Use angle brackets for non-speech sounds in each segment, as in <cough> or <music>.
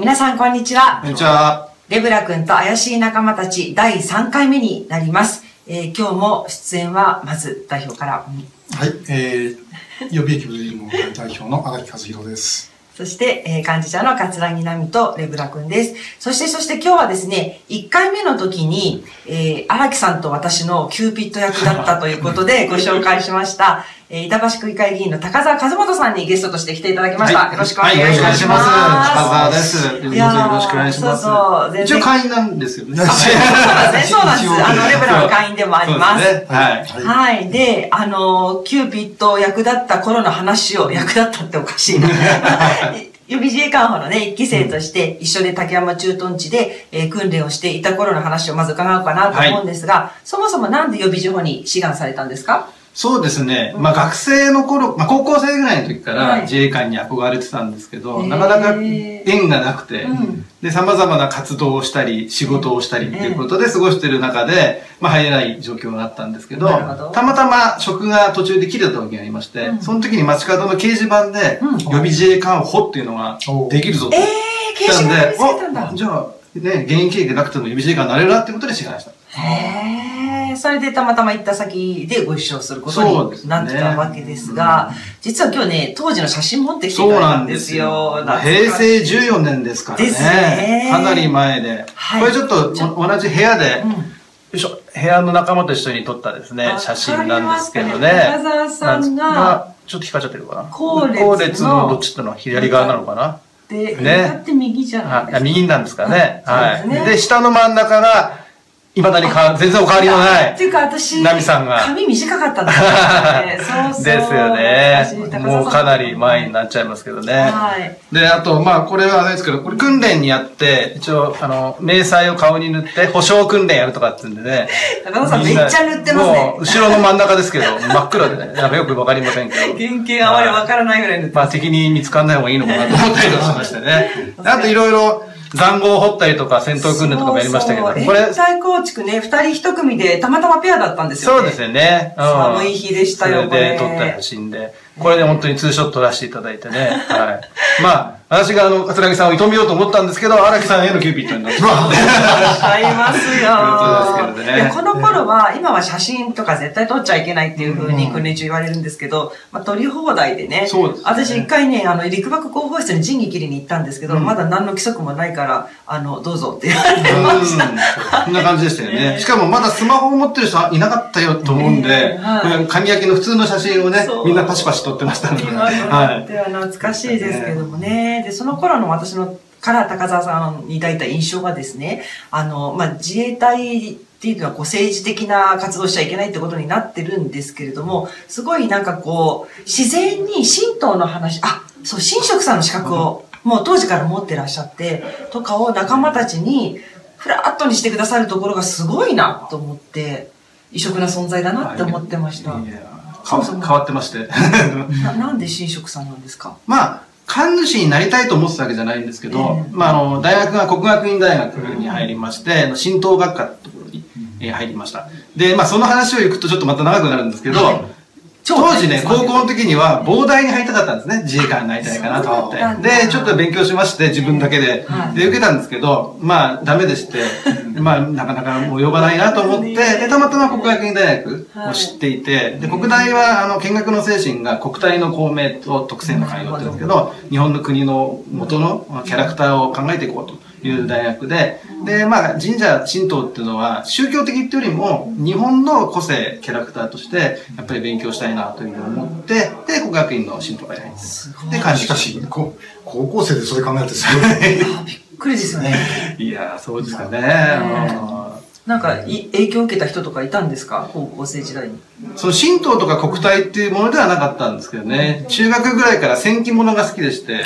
皆さんこんにちは。こんにちは。レブラ君と怪しい仲間たち第3回目になります。えー今日も出演はまず代表から。はい、えー、予備役部員の代表の荒木和弘です。そして、えー幹事社の葛城奈海とレブラ君です。そして、そして今日はですね、1回目の時に、えー荒木さんと私のキューピッド役だったということでご紹介しました、えー板橋区議会議員の高澤和元さんにゲストとして来ていただきました。はいよろしくお願いしはいよろます。しくお願いします。高澤です。いやーよろしくお願いします。そうそう一応会員なんですよね。そうなんですね。<laughs> そうなんです。あの、レブラの会員でもあります。すね。はい。はい。はい。で、あの、キューピッド役だった頃の話を、役だったっておかしいな。<laughs> 予備自衛官補のね、一期生として一緒で竹山駐屯地で、えー訓練をしていた頃の話をまず伺おうかなと思うんですが、そもそもなんで予備自補に志願されたんですか？そうですね。まあ学生の頃、まあ高校生ぐらいの時かはい。ら自衛官に憧れてたんですけど、へー。なかなか縁がなくて、うん。で、様々な活動をしたり、仕事をしたりっていうことで過ごしてる中で、まあ入れない状況があったんですけど、ど。たまたま職が途中で切れた時がありまして、うん。その時に街角の掲示板で、うん。予備自衛官補っていうのができるぞと。えー、掲示板に見つけたんだ。お。じゃあ、ね、現役経験なくても予備自衛官になれるなってことで志願した。へーそれでたまたま行った先でご一緒することになってたわけですが、実は今日ね、当時の写真持ってきていたんですすよ。。懐かしい平成14年ですからね。ですねかなり前で。はいこれちょっとお同じ部屋で、うんよいしょ、部屋の仲間と一緒に撮ったですねあ、写真なんですけどね。わかりましたね中澤さんがちょっと光っちゃってるかな。後列のどっちってのは左側なのかな？で、ねだって右じゃないあですか。右なんですかね。うんはい。で、下の真ん中が、いまだにか全然お変わりのないって。いうか私、ナミさんが髪短かったんですよね。<laughs> そうそう。ですよね。私もうかなり前になっちゃいますけどね。はい。で、あと、まあ、これはあれですけど、これ訓練にやって、一応、あの、迷彩を顔に塗って、保証訓練やるとかってんでね。高澤さんめっちゃ塗ってますねもう、後ろの真ん中ですけど、真っ黒でね、なんかよくわかりませんけど。原型あまりわからないぐらい塗ってまあ、敵に見つかんない方がいいのかなと思ったりとかしましてね。<laughs> であと、いろいろ、塹壕を掘ったりとか、戦闘訓練とかもやりましたけど、そうそうこれ、連隊構築ね、二人一組でたまたまペアだったんですよね。そうですよね。うん寒い日でしたよそれでこれ撮った写真で。これで本当にツーショット撮らせていただいてね。はい。<laughs> まあ、私があの、葛城さんを射止めようと思ったんですけど、荒木さんへのキューピッドになってしまって。ありますよ。ですけどねこの頃は、今は写真とか絶対撮っちゃいけないっていう風に訓練中言われるんですけど、まあ、撮り放題でね。そうですね私一回ね、あの、陸幕広報室に仁義切りに行ったんですけど、うんまだ何の規則もないから、あの、どうぞって言われました。そんな感じでしたよね。しかもまだスマホを持ってる人はいなかったよと思うんでね、はいこれ鍵焼きの普通の写真をねみんなパシパシ撮ってましたので。今となっては懐かしいですけどもね。で、その頃の私のから高澤さんに抱いた印象がですね、あの、まあ、自衛隊っていうのはこう政治的な活動しちゃいけないってことになってるんですけれども、すごいなんかこう、自然に神道の話、あ、そう、神職さんの資格をもう当時から持ってらっしゃって、とかを仲間たちにフラットにしてくださるところがすごいなと思って、異色な存在だなって思ってました。変わってまして。ななんで神職さんなんですか？まあ、神主になりたいと思ってたわけじゃないんですけど、ええまあ、あの、大学が国学院大学に入りまして、神道学科ってところに、えー入りました。で、まあ、その話を行くとちょっとまた長くなるんですけど、はい当時ね、高校の時には膨大に入りたかったんですね。自衛官になりたいかなと思って。で、ちょっと勉強しまして、自分だけで。はい。で、受けたんですけど、まあ、ダメでして、まあ、なかなかもう呼ばないなと思って、で、たまたま国学院大学を知っていて、で、国大は、あの、見学の精神が国体の公明と特性の会話って言うんですけど、日本の国の元のまあキャラクターを考えていこうと。いう大学で、で、まあ、神社、神道っていうのは、宗教的っていうよりも、日本の個性、キャラクターとして、やっぱり勉強したいなというふうに思って、で、国学院の神道会に入って、すごい。で、感じしかし、高校生でそれ考えるとすごい。あ <laughs> びっくりですよね。いやー、そうですかね。なんかい影響を受けた人とかいたんですか？高校生時代に。その神道とか国体っていうものではなかったんですけどね、中学ぐらいから戦記物が好きでして、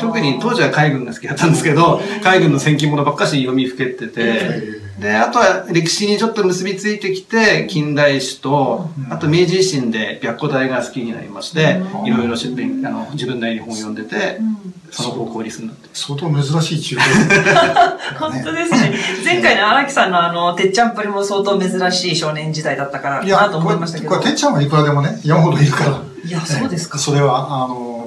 特に当時は海軍が好きだったんですけど、海軍の戦記物ばっかし読みふけてて、えで、あとは歴史にちょっと結びついてきて、近代史と、あと明治維新で白虎隊が好きになりまして、いろいろあの自分なりに本を読んでて、その方向に進んだって。相当珍しい中高 <laughs> 本当ですね。前回の荒木さんのあの、てっちゃんぷりも相当珍しい少年時代だったからいや、なと思いましたけど。これ、これてっちゃんはいくらでもね、山ほどいるから。いや、そうですか。それは、あの、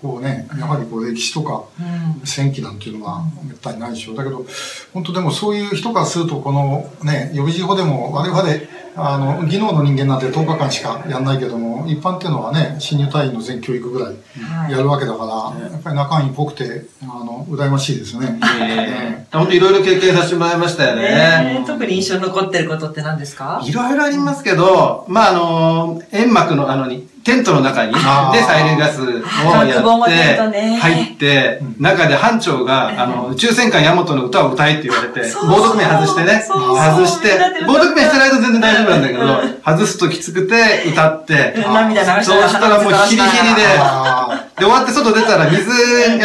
こうね、やはりこう歴史とかうん。戦記なんていうのはめったにないでしょう。だけど、本当でもそういう人からすると、このね、予備事法でも我々、あの、技能の人間なんて10日間しかやんないけども、一般っていうのはね、新入隊員の全教育ぐらいはい。やるわけだから、やっぱり中身っぽくて、あの、羨ましいですね。えー、本当いろいろ経験させてもらいましたよね。ねえ特に印象に残ってることって何ですか？いろいろありますけど、まあ、あの、煙幕のあのに、テントの中に、で、あー催涙ガスをやっね。て、入って、中で班長が、あの、宇宙戦艦ヤマトの歌を歌えって言われて、防毒面外してね、外して防毒面してないと全然大丈夫なんだけど、外すときつくて歌って、そうしたらもうヒリヒリで、あで、終わって外出たら水、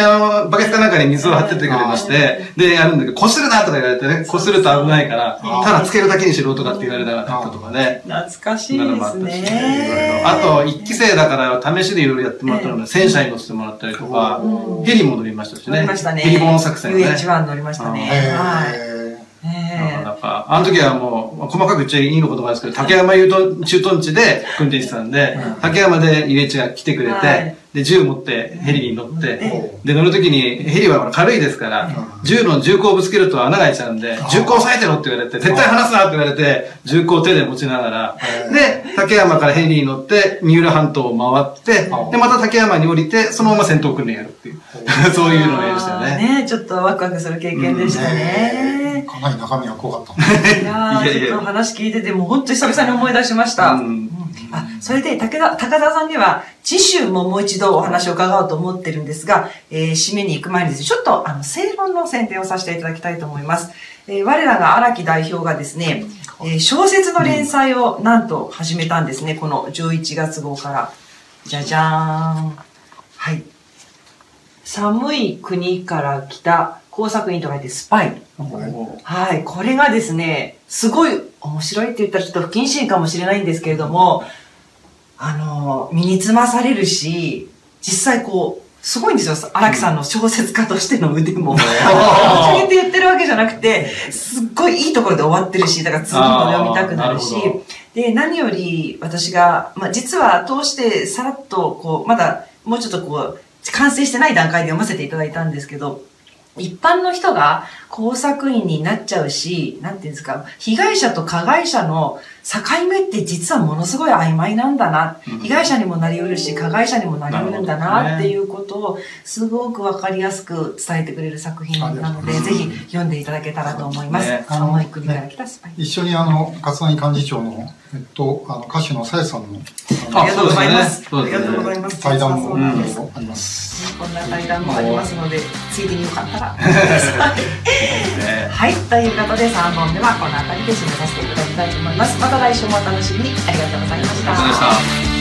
あの、バケツかなんかに水を張っててくれまして、で、やるんだけど、こするなとか言われてね、こすると危ないから、ただつけるだけにしろとかって言われたりとかね。懐かしいですね。あと、一期生だから試しでいろいろやってもらったので、戦車に乗せてもらったりとか、ヘリも乗りましたしね。乗りましたね。ヘリボーン作戦ね。UH1 乗りましたね。はい。えなかえなか、あの時はもう、細かく言っちゃいいのことなんですけど、竹山駐屯駐屯地で訓練してたんで、竹山で UH が来てくれて、はい。で、銃持ってヘリに乗って、えで、乗るときに、ヘリは軽いですから、銃の銃口をぶつけると穴が開いちゃうんで、銃口押さえてろって言われて、絶対離すなって言われて、銃口を手で持ちながら、で、竹山からヘリに乗って、三浦半島を回って、で、また竹山に降りて、そのまま戦闘訓練やるっていう、<laughs> そういうのをやりましたよね。ねちょっとワクワクする経験でしたね。かなり中身が濃かった。<laughs> いやー、ちょっと話聞いてて、もう本当に久々に思い出しました。うんあ、それで、武田、高田さんには、次週ももう一度お話を伺おうと思ってるんですが、えー締めに行く前にですね、ちょっと、あの、正論の宣伝をさせていただきたいと思います。えー我らが荒木代表がですね、えー小説の連載をなんと始めたんですね、この11月号から。じゃじゃーん。はい。寒い国から来た工作員と書いてスパイ。はい、これがですね、すごい面白いって言ったらちょっと不謹慎かもしれないんですけれども、あの、身につまされるし、実際こう、すごいんですよ、荒木さんの小説家としての腕も。あげて言ってるわけじゃなくて、すっごいいいところで終わってるし、だから次も読みたくなるし。で、何より私が、まあ、実は通してさらっと、こう、まだもうちょっとこう、完成してない段階で読ませていただいたんですけど、一般の人が工作員になっちゃうし、なんていうんですか、被害者と加害者の境目って実はものすごい曖昧なんだな。うん被害者にもなりうるし、加害者にもなりうるんだなっていうことをすごくわかりやすく伝えてくれる作品なので、ぜひ読んでいただけたらと思います。ね寒い国から来たスパイ。一緒にあの、勝谷幹事長の、えっと、あの、歌手のさやさんの、あのありがとうございます。ありがとうございます。対談もあります。こんな対談もありますので、ついでによかったら。<laughs> はい。ということで、3本目はこの辺りで締めさせていただきたいと思います。また来週もお楽しみに。ありがとうございました。ありがとうございました。